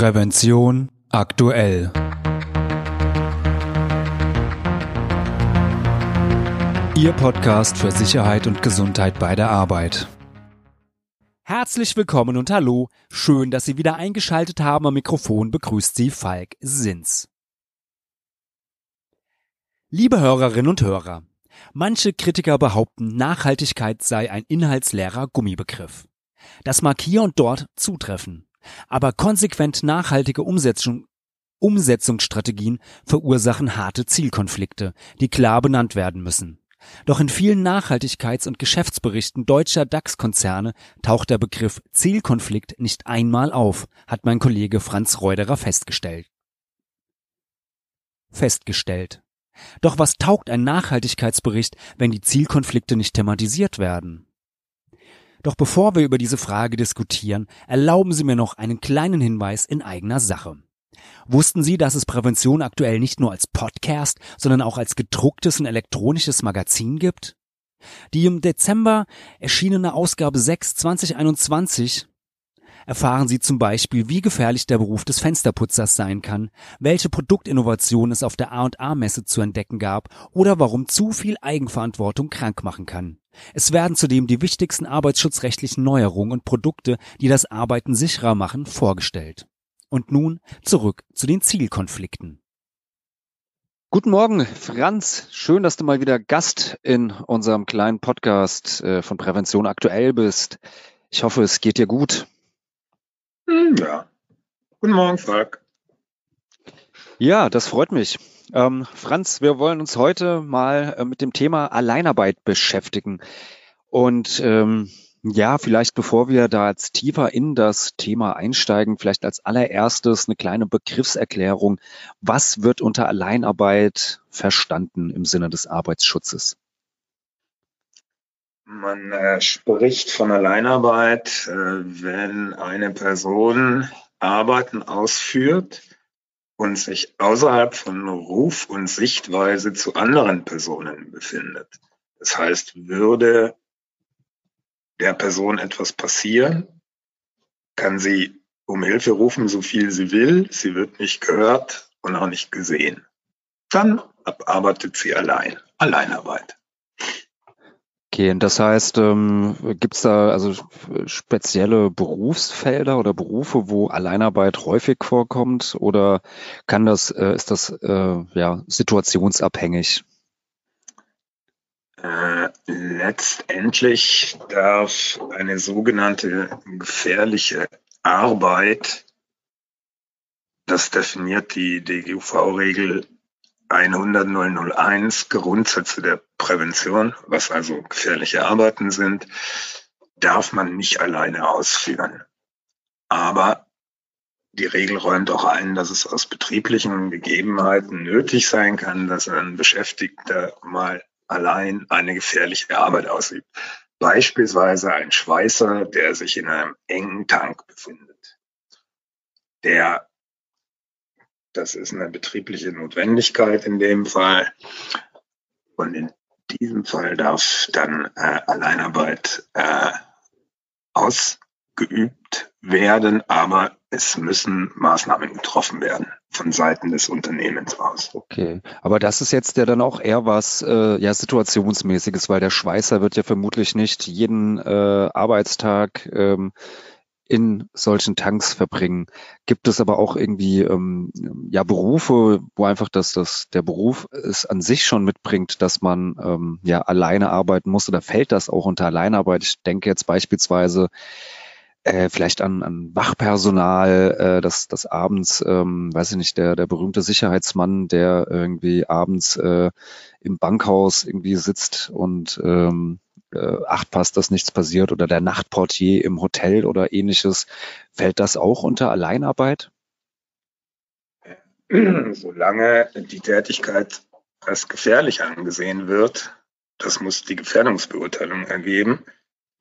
Prävention aktuell. Ihr Podcast für Sicherheit und Gesundheit bei der Arbeit. Herzlich willkommen und hallo. Schön, dass Sie wieder eingeschaltet haben. Am Mikrofon begrüßt Sie Falk Sins. Liebe Hörerinnen und Hörer, manche Kritiker behaupten, Nachhaltigkeit sei ein inhaltsleerer Gummibegriff. Das mag hier und dort zutreffen. Aber konsequent nachhaltige Umsetzung, Umsetzungsstrategien verursachen harte Zielkonflikte, die klar benannt werden müssen. Doch in vielen Nachhaltigkeits- und Geschäftsberichten deutscher DAX-Konzerne taucht der Begriff Zielkonflikt nicht einmal auf, hat mein Kollege Franz Reuderer festgestellt. Festgestellt. Doch was taugt ein Nachhaltigkeitsbericht, wenn die Zielkonflikte nicht thematisiert werden? Doch bevor wir über diese Frage diskutieren, erlauben Sie mir noch einen kleinen Hinweis in eigener Sache. Wussten Sie, dass es Prävention aktuell nicht nur als Podcast, sondern auch als gedrucktes und elektronisches Magazin gibt? Die im Dezember erschienene Ausgabe 6 2021 erfahren Sie zum Beispiel, wie gefährlich der Beruf des Fensterputzers sein kann, welche Produktinnovationen es auf der A&A-Messe zu entdecken gab oder warum zu viel Eigenverantwortung krank machen kann. Es werden zudem die wichtigsten arbeitsschutzrechtlichen Neuerungen und Produkte, die das Arbeiten sicherer machen, vorgestellt. Und nun zurück zu den Zielkonflikten. Guten Morgen, Franz. Schön, dass du mal wieder Gast in unserem kleinen Podcast äh, von Prävention aktuell bist. Ich hoffe, es geht dir gut. Hm, ja. Guten Morgen, Falk. Ja, das freut mich. Ähm, Franz, wir wollen uns heute mal äh, mit dem Thema Alleinarbeit beschäftigen. Und ähm, ja, vielleicht bevor wir da jetzt tiefer in das Thema einsteigen, vielleicht als allererstes eine kleine Begriffserklärung. Was wird unter Alleinarbeit verstanden im Sinne des Arbeitsschutzes? Man äh, spricht von Alleinarbeit, äh, wenn eine Person Arbeiten ausführt und sich außerhalb von Ruf und Sichtweise zu anderen Personen befindet. Das heißt, würde der Person etwas passieren, kann sie um Hilfe rufen, so viel sie will, sie wird nicht gehört und auch nicht gesehen. Dann arbeitet sie allein, Alleinarbeit. Okay, und das heißt, ähm, gibt es da also spezielle Berufsfelder oder Berufe, wo Alleinarbeit häufig vorkommt oder kann das, äh, ist das äh, ja situationsabhängig? Äh, letztendlich darf eine sogenannte gefährliche Arbeit, das definiert die DGUV-Regel 100.001 Grundsätze der Prävention, was also gefährliche Arbeiten sind, darf man nicht alleine ausführen. Aber die Regel räumt auch ein, dass es aus betrieblichen Gegebenheiten nötig sein kann, dass ein Beschäftigter mal allein eine gefährliche Arbeit ausübt. Beispielsweise ein Schweißer, der sich in einem engen Tank befindet. Der das ist eine betriebliche Notwendigkeit in dem Fall. Und in diesem Fall darf dann äh, Alleinarbeit äh, ausgeübt werden, aber es müssen Maßnahmen getroffen werden von Seiten des Unternehmens aus. Okay, aber das ist jetzt ja dann auch eher was äh, ja situationsmäßiges, weil der Schweißer wird ja vermutlich nicht jeden äh, Arbeitstag ähm, in solchen Tanks verbringen. Gibt es aber auch irgendwie ähm, ja Berufe, wo einfach das, das der Beruf es an sich schon mitbringt, dass man ähm, ja alleine arbeiten muss oder fällt das auch unter Alleinarbeit? Ich denke jetzt beispielsweise äh, vielleicht an, an Wachpersonal, äh, das, das abends, ähm, weiß ich nicht, der, der berühmte Sicherheitsmann, der irgendwie abends äh, im Bankhaus irgendwie sitzt und ähm, äh, acht passt, dass nichts passiert oder der Nachtportier im Hotel oder ähnliches. Fällt das auch unter Alleinarbeit? Solange die Tätigkeit als gefährlich angesehen wird, das muss die Gefährdungsbeurteilung ergeben,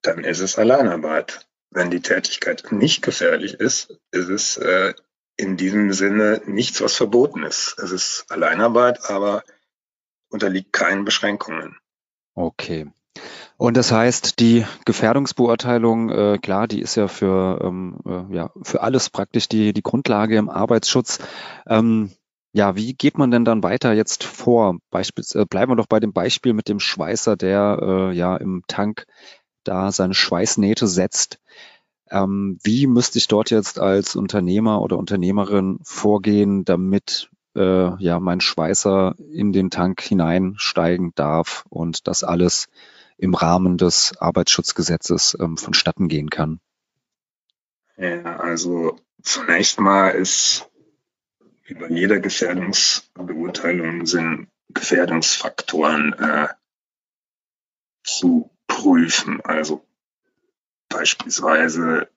dann ist es Alleinarbeit. Wenn die Tätigkeit nicht gefährlich ist, ist es äh, in diesem Sinne nichts, was verboten ist. Es ist Alleinarbeit, aber unterliegt keinen Beschränkungen. Okay. Und das heißt, die Gefährdungsbeurteilung, äh, klar, die ist ja für, ähm, äh, ja, für alles praktisch die, die Grundlage im Arbeitsschutz. Ähm, ja, wie geht man denn dann weiter jetzt vor? Beispiels, äh, bleiben wir doch bei dem Beispiel mit dem Schweißer, der äh, ja im Tank da seine Schweißnähte setzt. Ähm, wie müsste ich dort jetzt als Unternehmer oder Unternehmerin vorgehen, damit äh, ja mein Schweißer in den Tank hineinsteigen darf und das alles im Rahmen des Arbeitsschutzgesetzes ähm, vonstatten gehen kann? Ja, also zunächst mal ist über jeder Gefährdungsbeurteilung sind Gefährdungsfaktoren äh, zu prüfen. Also beispielsweise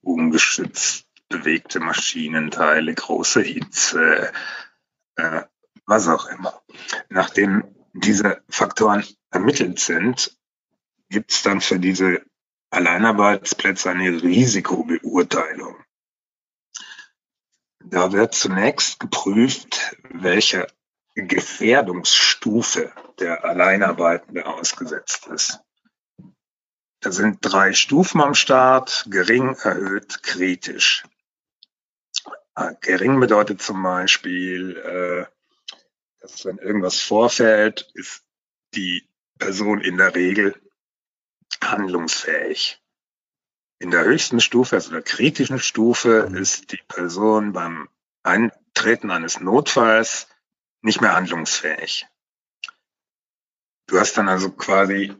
ungeschützt bewegte Maschinenteile, große Hitze, äh, was auch immer. Nachdem diese Faktoren ermittelt sind, gibt es dann für diese Alleinarbeitsplätze eine Risikobeurteilung. Da wird zunächst geprüft, welche Gefährdungsstufe der Alleinarbeitende ausgesetzt ist. Da sind drei Stufen am Start, gering, erhöht, kritisch. Äh, gering bedeutet zum Beispiel, äh, dass wenn irgendwas vorfällt, ist die Person in der Regel handlungsfähig. In der höchsten Stufe, also der kritischen Stufe, mhm. ist die Person beim Eintreten eines Notfalls nicht mehr handlungsfähig. Du hast dann also quasi,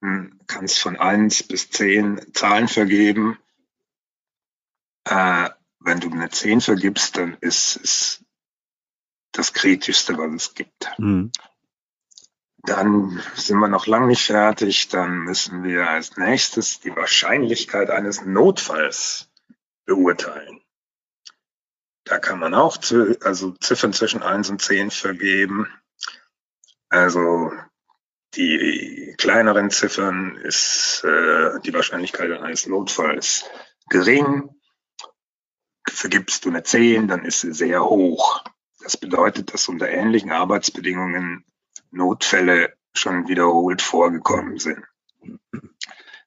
hm, kannst von eins bis zehn Zahlen vergeben. Äh, wenn du eine zehn vergibst, dann ist es das Kritischste, was es gibt. Mhm. Dann sind wir noch lange nicht fertig. Dann müssen wir als nächstes die Wahrscheinlichkeit eines Notfalls beurteilen. Da kann man auch zu, also Ziffern zwischen eins und zehn vergeben. Also die kleineren Ziffern ist äh, die Wahrscheinlichkeit eines Notfalls gering. Vergibst du eine 10, dann ist sie sehr hoch. Das bedeutet, dass unter ähnlichen Arbeitsbedingungen Notfälle schon wiederholt vorgekommen sind.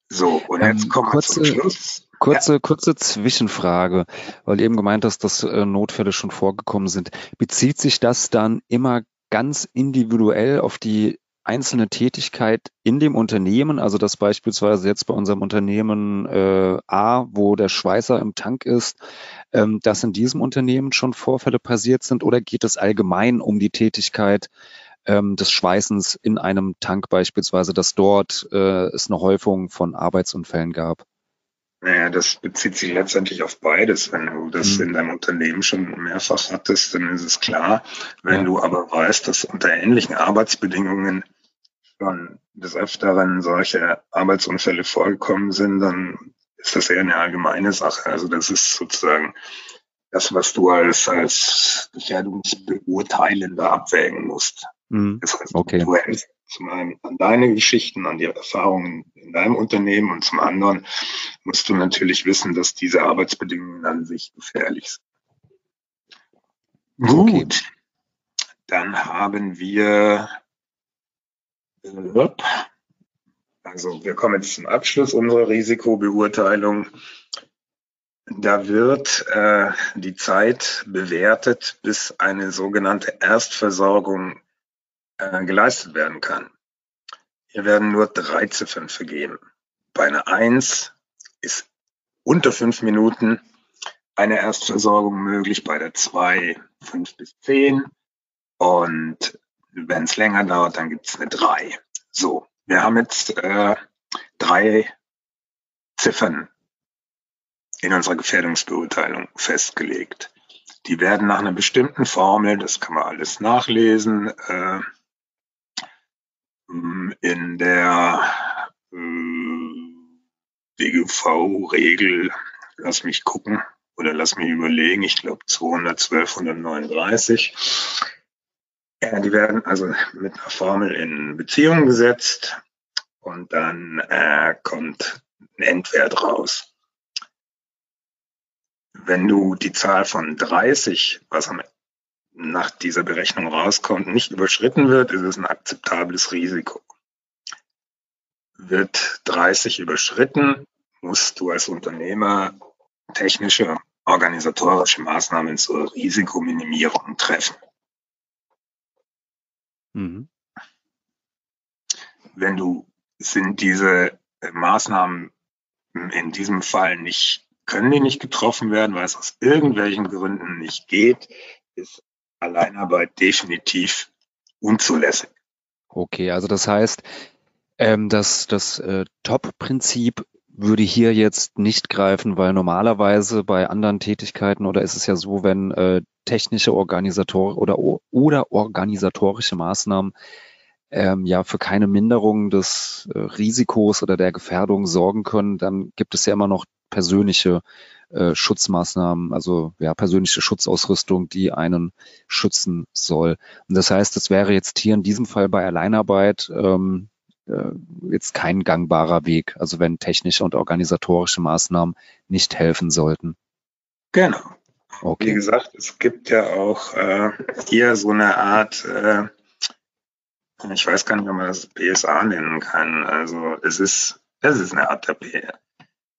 So, und jetzt ähm, kommen wir zum Schluss. Kurze, ja. kurze Zwischenfrage, weil du eben gemeint hast, dass äh, Notfälle schon vorgekommen sind. Bezieht sich das dann immer ganz individuell auf die einzelne Tätigkeit in dem Unternehmen, also dass beispielsweise jetzt bei unserem Unternehmen äh, A, wo der Schweißer im Tank ist, ähm, dass in diesem Unternehmen schon Vorfälle passiert sind oder geht es allgemein um die Tätigkeit ähm, des Schweißens in einem Tank beispielsweise, dass dort äh, es eine Häufung von Arbeitsunfällen gab? Naja, das bezieht sich letztendlich auf beides. Wenn du das mhm. in deinem Unternehmen schon mehrfach hattest, dann ist es klar. Wenn ja. du aber weißt, dass unter ähnlichen Arbeitsbedingungen schon des Öfteren solche Arbeitsunfälle vorgekommen sind, dann ist das eher eine allgemeine Sache. Also das ist sozusagen das, was du als, als Gefährdungsbeurteilender abwägen musst. Mhm. Das heißt, okay. du hältst zum einen an deine Geschichten, an die Erfahrungen in deinem Unternehmen und zum anderen musst du natürlich wissen, dass diese Arbeitsbedingungen an sich gefährlich sind. Gut, okay. dann haben wir, also wir kommen jetzt zum Abschluss unserer Risikobeurteilung. Da wird äh, die Zeit bewertet, bis eine sogenannte Erstversorgung äh, geleistet werden kann. Hier werden nur drei Ziffern vergeben. Bei einer Eins ist unter fünf Minuten eine Erstversorgung möglich, bei der zwei fünf bis zehn und wenn es länger dauert, dann gibt es eine drei. So, wir haben jetzt äh, drei Ziffern in unserer Gefährdungsbeurteilung festgelegt. Die werden nach einer bestimmten Formel, das kann man alles nachlesen, äh, in der äh, DGV-Regel, lass mich gucken oder lass mich überlegen, ich glaube 212, 139. Ja, die werden also mit einer Formel in Beziehung gesetzt und dann äh, kommt ein Endwert raus. Wenn du die Zahl von 30, was am nach dieser Berechnung rauskommt, nicht überschritten wird, ist es ein akzeptables Risiko. wird 30 überschritten, musst du als Unternehmer technische, organisatorische Maßnahmen zur Risikominimierung treffen. Mhm. Wenn du sind diese Maßnahmen in diesem Fall nicht, können die nicht getroffen werden, weil es aus irgendwelchen Gründen nicht geht, ist Alleinarbeit definitiv unzulässig. Okay, also das heißt, ähm, dass das äh, Top-Prinzip würde hier jetzt nicht greifen, weil normalerweise bei anderen Tätigkeiten oder ist es ja so, wenn äh, technische Organisator oder oder organisatorische Maßnahmen ähm, ja für keine Minderung des äh, Risikos oder der Gefährdung sorgen können, dann gibt es ja immer noch persönliche äh, Schutzmaßnahmen, also ja persönliche Schutzausrüstung, die einen schützen soll. Und das heißt, es wäre jetzt hier in diesem Fall bei Alleinarbeit ähm, äh, jetzt kein gangbarer Weg, also wenn technische und organisatorische Maßnahmen nicht helfen sollten. Genau. Okay. Wie gesagt, es gibt ja auch äh, hier so eine Art, äh, ich weiß gar nicht, ob man das PSA nennen kann. Also es ist, es ist eine Art der, P,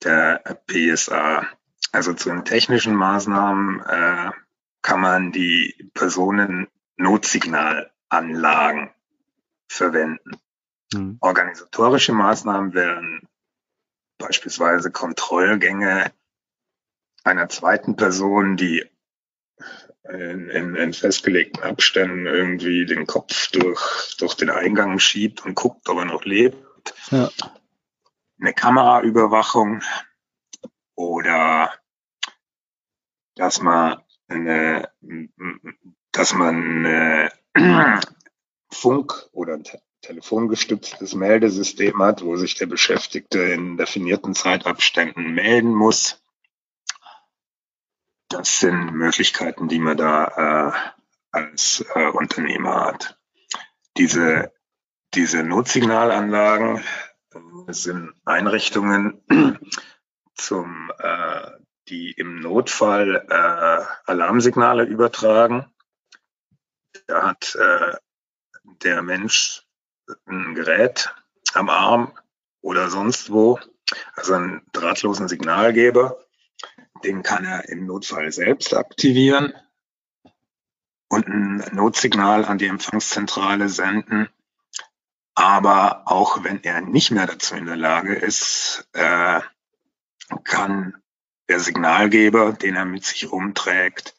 der PSA. Also zu den technischen Maßnahmen äh, kann man die Personennotssignalanlagen verwenden. Mhm. Organisatorische Maßnahmen wären beispielsweise Kontrollgänge einer zweiten Person, die in, in, in festgelegten Abständen irgendwie den Kopf durch, durch den Eingang schiebt und guckt, ob er noch lebt. Ja. Eine Kameraüberwachung oder dass man eine, dass man eine Funk- oder telefongestütztes Meldesystem hat, wo sich der Beschäftigte in definierten Zeitabständen melden muss. Das sind Möglichkeiten, die man da äh, als äh, Unternehmer hat. Diese, diese Notsignalanlagen sind Einrichtungen zum, äh, die im Notfall äh, Alarmsignale übertragen. Da hat äh, der Mensch ein Gerät am Arm oder sonst wo, also einen drahtlosen Signalgeber. Den kann er im Notfall selbst aktivieren und ein Notsignal an die Empfangszentrale senden. Aber auch wenn er nicht mehr dazu in der Lage ist, äh, kann der Signalgeber, den er mit sich rumträgt,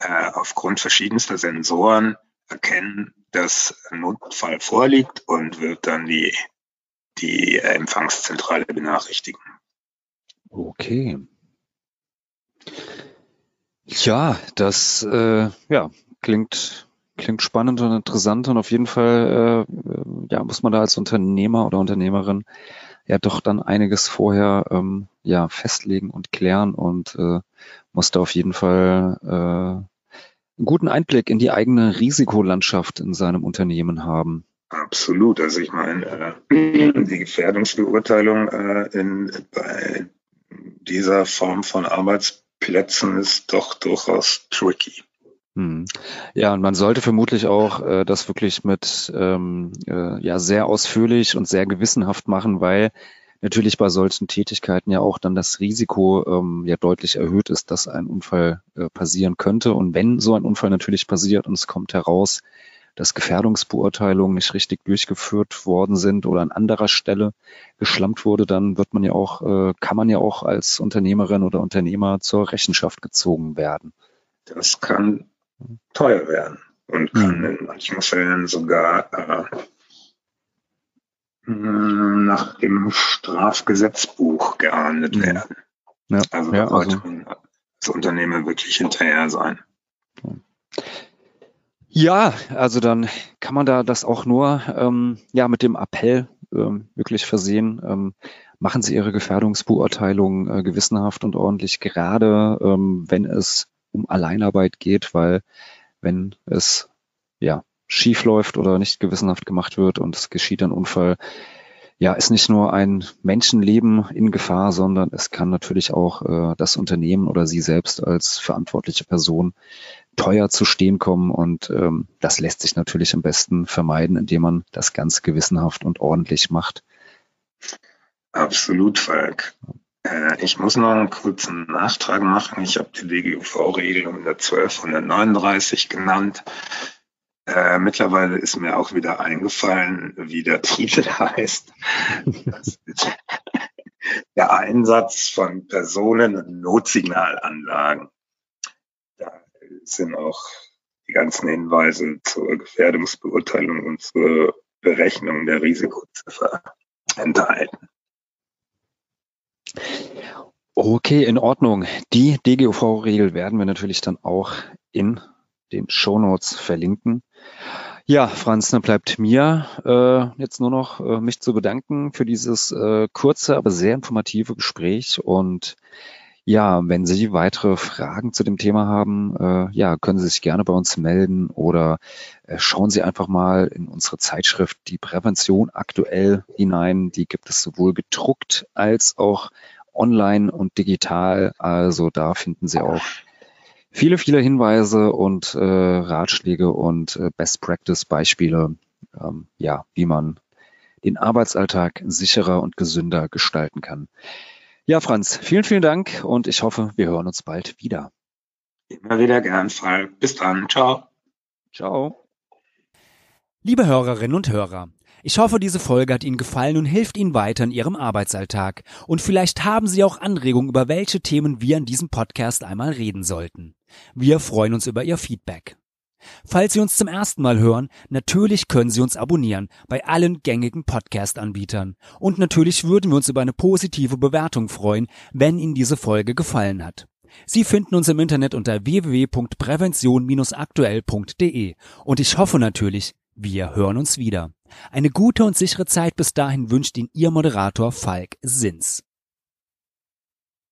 äh, aufgrund verschiedenster Sensoren erkennen, dass ein Notfall vorliegt und wird dann die, die Empfangszentrale benachrichtigen. Okay. Ja, das äh, ja, klingt, klingt spannend und interessant und auf jeden Fall äh, ja, muss man da als Unternehmer oder Unternehmerin ja doch dann einiges vorher ähm, ja, festlegen und klären und äh, muss da auf jeden Fall äh, einen guten Einblick in die eigene Risikolandschaft in seinem Unternehmen haben. Absolut. Also ich meine, äh, die Gefährdungsbeurteilung äh, in, bei dieser Form von Arbeitsplätzen ist doch durchaus tricky. Hm. Ja, und man sollte vermutlich auch äh, das wirklich mit ähm, äh, ja sehr ausführlich und sehr gewissenhaft machen, weil natürlich bei solchen Tätigkeiten ja auch dann das Risiko ähm, ja deutlich erhöht ist, dass ein Unfall äh, passieren könnte. Und wenn so ein Unfall natürlich passiert und es kommt heraus, dass Gefährdungsbeurteilungen nicht richtig durchgeführt worden sind oder an anderer Stelle geschlampt wurde, dann wird man ja auch, äh, kann man ja auch als Unternehmerin oder Unternehmer zur Rechenschaft gezogen werden. Das kann teuer werden und kann mhm. in manchen Fällen sogar äh, hm, nach dem Strafgesetzbuch geahndet mhm. werden. Ja, also da sollte also. als Unternehmen wirklich hinterher sein. Ja, also dann kann man da das auch nur ähm, ja mit dem Appell ähm, wirklich versehen. Ähm, machen Sie Ihre Gefährdungsbeurteilung äh, gewissenhaft und ordentlich, gerade ähm, wenn es um Alleinarbeit geht, weil wenn es ja schief läuft oder nicht gewissenhaft gemacht wird und es geschieht ein Unfall, ja, ist nicht nur ein Menschenleben in Gefahr, sondern es kann natürlich auch äh, das Unternehmen oder Sie selbst als verantwortliche Person teuer zu stehen kommen. Und ähm, das lässt sich natürlich am besten vermeiden, indem man das ganz gewissenhaft und ordentlich macht. Absolut, Falk. Äh, ich muss noch einen kurzen Nachtrag machen. Ich habe die DGUV-Regel 112, 139 genannt. Äh, mittlerweile ist mir auch wieder eingefallen, wie der Titel heißt. der Einsatz von Personen- und Notsignalanlagen. Da sind auch die ganzen Hinweise zur Gefährdungsbeurteilung und zur Berechnung der Risikoziffer enthalten. Okay, in Ordnung. Die DGUV-Regel werden wir natürlich dann auch in den Shownotes verlinken. Ja, Franz, dann bleibt mir äh, jetzt nur noch äh, mich zu bedanken für dieses äh, kurze, aber sehr informative Gespräch. Und ja, wenn Sie weitere Fragen zu dem Thema haben, äh, ja, können Sie sich gerne bei uns melden oder äh, schauen Sie einfach mal in unsere Zeitschrift Die Prävention aktuell hinein. Die gibt es sowohl gedruckt als auch online und digital. Also da finden Sie auch viele, viele Hinweise und äh, Ratschläge und äh, Best Practice Beispiele, ähm, ja, wie man den Arbeitsalltag sicherer und gesünder gestalten kann. Ja, Franz, vielen, vielen Dank und ich hoffe, wir hören uns bald wieder. Immer wieder gern, Fall. Bis dann. Ciao. Ciao. Liebe Hörerinnen und Hörer, ich hoffe, diese Folge hat Ihnen gefallen und hilft Ihnen weiter in Ihrem Arbeitsalltag. Und vielleicht haben Sie auch Anregungen, über welche Themen wir in diesem Podcast einmal reden sollten. Wir freuen uns über Ihr Feedback. Falls Sie uns zum ersten Mal hören, natürlich können Sie uns abonnieren bei allen gängigen Podcast-Anbietern. Und natürlich würden wir uns über eine positive Bewertung freuen, wenn Ihnen diese Folge gefallen hat. Sie finden uns im Internet unter www.prävention-aktuell.de und ich hoffe natürlich, wir hören uns wieder. Eine gute und sichere Zeit bis dahin wünscht Ihnen Ihr Moderator Falk Sins.